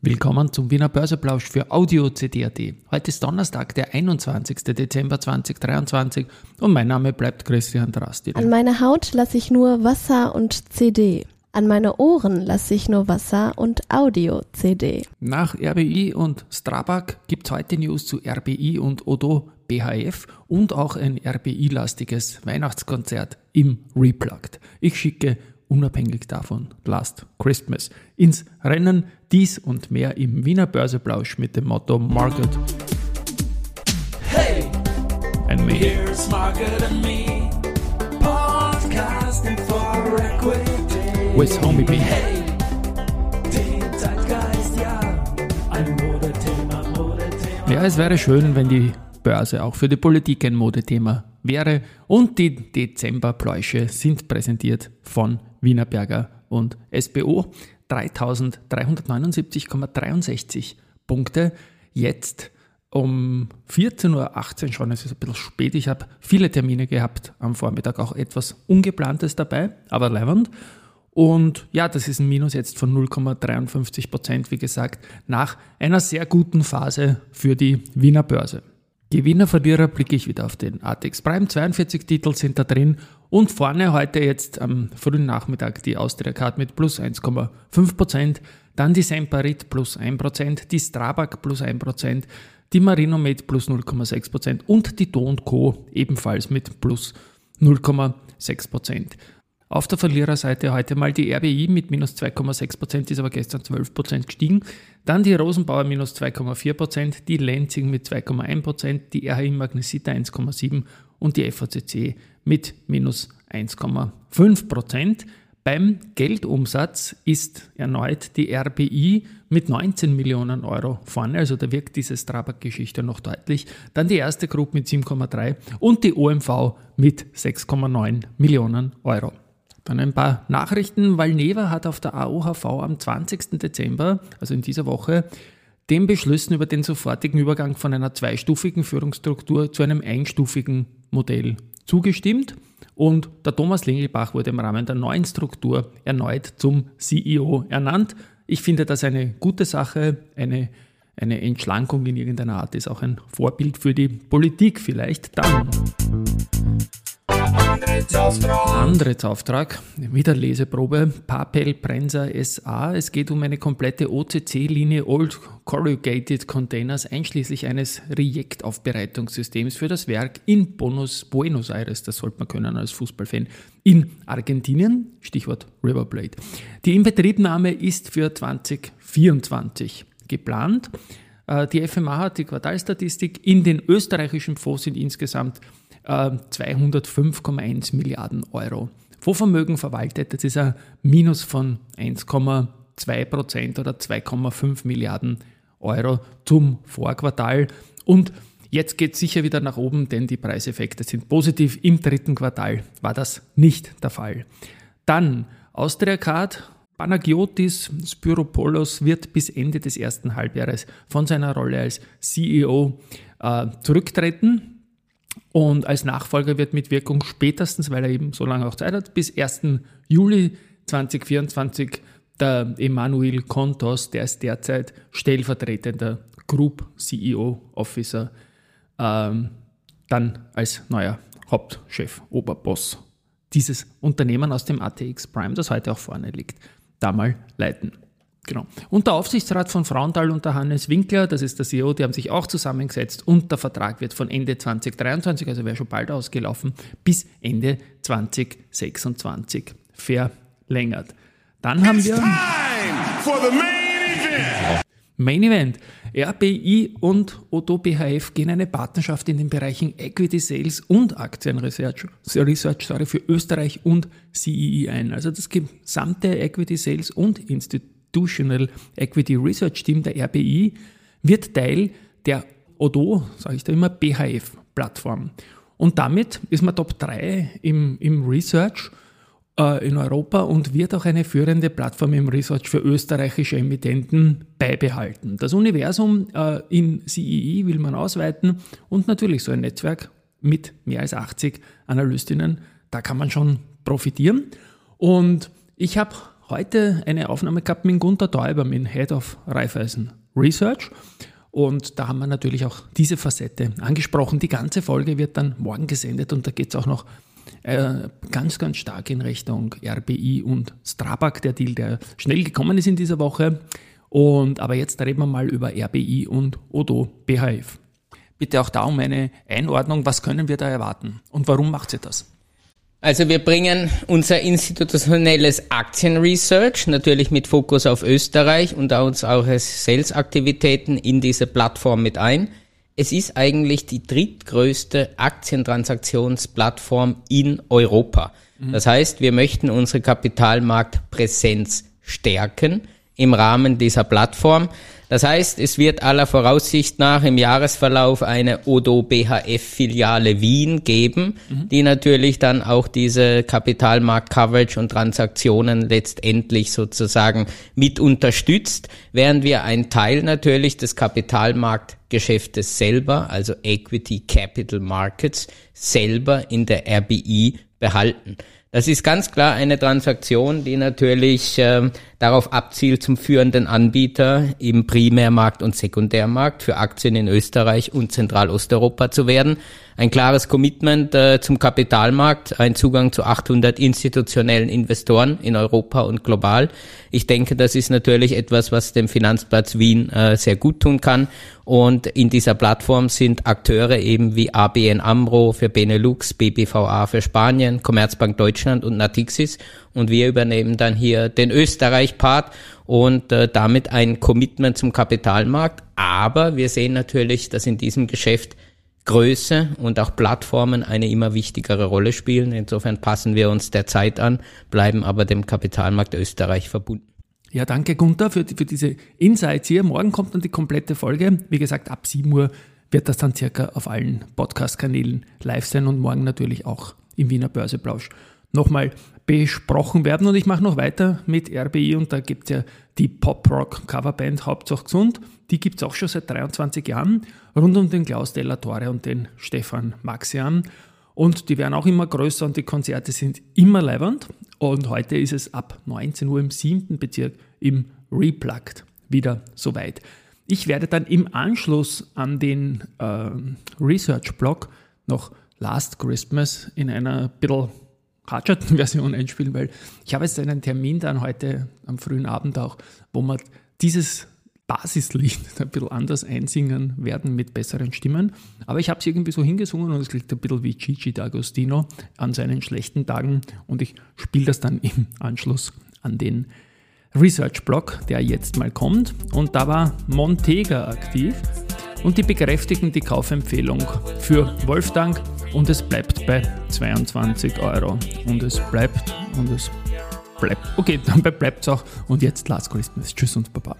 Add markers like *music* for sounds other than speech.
Willkommen zum Wiener Börseplausch für Audio CD.at. Heute ist Donnerstag, der 21. Dezember 2023 und mein Name bleibt Christian Drasti. An meine Haut lasse ich nur Wasser und CD. An meine Ohren lasse ich nur Wasser und Audio-CD. Nach RBI und Strabag gibt es heute News zu RBI und Odo BHF und auch ein RBI-lastiges Weihnachtskonzert im Replugged. Ich schicke unabhängig davon Last Christmas ins Rennen. Dies und mehr im Wiener Börseplausch mit dem Motto Market. Hey! And me. Here's Market and me. Podcasting for Equity. With Homie B. Hey! ja. Ein Modethema, Modethema. Ja, es wäre schön, wenn die Börse auch für die Politik ein Modethema wäre. Und die Dezemberpläusche sind präsentiert von Wienerberger und SBO. 3379,63 Punkte. Jetzt um 14.18 Uhr schon, es ist ein bisschen spät. Ich habe viele Termine gehabt am Vormittag, auch etwas Ungeplantes dabei, aber leibend. Und ja, das ist ein Minus jetzt von 0,53 Prozent, wie gesagt, nach einer sehr guten Phase für die Wiener Börse. Gewinner, Verlierer blicke ich wieder auf den ATX Prime. 42 Titel sind da drin und vorne heute jetzt am frühen Nachmittag die Austria Card mit plus 1,5%, dann die Semperit plus 1%, die Strabag plus 1%, die Marino mit plus 0,6% und die Do Co. ebenfalls mit plus 0,6%. Auf der Verliererseite heute mal die RBI mit minus 2,6%, ist aber gestern 12% gestiegen. Dann die Rosenbauer minus 2,4%, die Lenzing mit 2,1%, die RHI Magnesita 1,7% und die FACC mit minus 1,5%. Beim Geldumsatz ist erneut die RBI mit 19 Millionen Euro vorne, also da wirkt diese Strabag-Geschichte noch deutlich. Dann die erste Gruppe mit 7,3 und die OMV mit 6,9 Millionen Euro. Dann ein paar Nachrichten. Valneva hat auf der AOHV am 20. Dezember, also in dieser Woche, den Beschlüssen über den sofortigen Übergang von einer zweistufigen Führungsstruktur zu einem einstufigen Modell zugestimmt. Und der Thomas Lingelbach wurde im Rahmen der neuen Struktur erneut zum CEO ernannt. Ich finde das eine gute Sache, eine, eine Entschlankung in irgendeiner Art ist auch ein Vorbild für die Politik vielleicht. Dann Antrittsauftrag, wieder Leseprobe, Papel Prensa SA. Es geht um eine komplette OCC-Linie Old Corrugated Containers einschließlich eines React-Aufbereitungssystems für das Werk in Bonus, Buenos Aires, das sollte man können als Fußballfan, in Argentinien, Stichwort Riverblade. Die Inbetriebnahme ist für 2024 geplant. Äh, die FMA hat die Quartalstatistik. In den österreichischen Fonds sind insgesamt 205,1 äh, Milliarden Euro. Fondsvermögen verwaltet, das ist ein Minus von 1,2 Prozent oder 2,5 Milliarden Euro zum Vorquartal. Und jetzt geht es sicher wieder nach oben, denn die Preiseffekte sind positiv. Im dritten Quartal war das nicht der Fall. Dann Austria Card. Panagiotis Spyropoulos wird bis Ende des ersten Halbjahres von seiner Rolle als CEO äh, zurücktreten. Und als Nachfolger wird mit Wirkung spätestens, weil er eben so lange auch Zeit hat, bis 1. Juli 2024 der Emanuel Kontos, der ist derzeit stellvertretender Group CEO Officer, ähm, dann als neuer Hauptchef, Oberboss dieses Unternehmen aus dem ATX Prime, das heute auch vorne liegt, da mal leiten. Genau. Und der Aufsichtsrat von Frauenthal und der Hannes Winkler, das ist der CEO, die haben sich auch zusammengesetzt und der Vertrag wird von Ende 2023, also wäre schon bald ausgelaufen, bis Ende 2026 verlängert. Dann haben wir. Main Event. RBI und Odo BHF gehen eine Partnerschaft in den Bereichen Equity Sales und Aktienresearch Research, sorry, für Österreich und CEE ein. Also das gesamte Equity Sales und Institut Institutional Equity Research Team der RBI wird Teil der ODO, sage ich da immer, BHF-Plattform. Und damit ist man Top 3 im, im Research äh, in Europa und wird auch eine führende Plattform im Research für österreichische Emittenten beibehalten. Das Universum äh, in CEE will man ausweiten und natürlich so ein Netzwerk mit mehr als 80 Analystinnen, da kann man schon profitieren. Und ich habe heute eine Aufnahme gehabt mit Gunter Däuber, mit Head of Raiffeisen Research. Und da haben wir natürlich auch diese Facette angesprochen. Die ganze Folge wird dann morgen gesendet und da geht es auch noch äh, ganz, ganz stark in Richtung RBI und Strabag, der Deal, der schnell gekommen ist in dieser Woche. Und, aber jetzt reden wir mal über RBI und Odo BHF. Bitte auch da um eine Einordnung. Was können wir da erwarten und warum macht sie das? Also wir bringen unser institutionelles Aktienresearch natürlich mit Fokus auf Österreich und uns auch Sales-Aktivitäten in diese Plattform mit ein. Es ist eigentlich die drittgrößte Aktientransaktionsplattform in Europa. Mhm. Das heißt, wir möchten unsere Kapitalmarktpräsenz stärken im Rahmen dieser Plattform. Das heißt, es wird aller Voraussicht nach im Jahresverlauf eine Odo BHF Filiale Wien geben, mhm. die natürlich dann auch diese Kapitalmarkt Coverage und Transaktionen letztendlich sozusagen mit unterstützt, während wir einen Teil natürlich des Kapitalmarktgeschäftes selber, also Equity Capital Markets, selber in der RBI behalten. Das ist ganz klar eine Transaktion, die natürlich äh, darauf abzielt, zum führenden Anbieter im Primärmarkt und Sekundärmarkt für Aktien in Österreich und Zentralosteuropa zu werden ein klares Commitment äh, zum Kapitalmarkt, ein Zugang zu 800 institutionellen Investoren in Europa und global. Ich denke, das ist natürlich etwas, was dem Finanzplatz Wien äh, sehr gut tun kann. Und in dieser Plattform sind Akteure eben wie ABN AMRO für Benelux, BBVA für Spanien, Commerzbank Deutschland und Natixis. Und wir übernehmen dann hier den Österreich-Part und äh, damit ein Commitment zum Kapitalmarkt. Aber wir sehen natürlich, dass in diesem Geschäft Größe und auch Plattformen eine immer wichtigere Rolle spielen. Insofern passen wir uns der Zeit an, bleiben aber dem Kapitalmarkt Österreich verbunden. Ja, danke Gunther für, für diese Insights hier. Morgen kommt dann die komplette Folge. Wie gesagt, ab 7 Uhr wird das dann circa auf allen Podcast-Kanälen live sein und morgen natürlich auch im Wiener Börseplausch nochmal besprochen werden. Und ich mache noch weiter mit RBI und da gibt es ja die Pop-Rock-Coverband Hauptsache Gesund. Die gibt es auch schon seit 23 Jahren, rund um den Klaus Della Torre und den Stefan Maxian. Und die werden auch immer größer und die Konzerte sind immer leibend. Und heute ist es ab 19 Uhr im siebten Bezirk im Replugged wieder soweit. Ich werde dann im Anschluss an den äh, Research-Blog noch Last Christmas in einer bisschen Hardschatten-Version *laughs* einspielen, weil ich habe jetzt einen Termin dann heute am frühen Abend auch, wo wir dieses Basislied *laughs* ein bisschen anders einsingen werden mit besseren Stimmen. Aber ich habe es irgendwie so hingesungen und es klingt ein bisschen wie Gigi D'Agostino an seinen schlechten Tagen und ich spiele das dann *laughs* im Anschluss an den Research-Blog, der jetzt mal kommt. Und da war Montega aktiv und die bekräftigen die Kaufempfehlung für Wolfgang und es bleibt bei 22 Euro. Und es bleibt und es bleibt. Okay, *laughs* dann bleibt es auch. Und jetzt Last Christmas. Tschüss und Baba.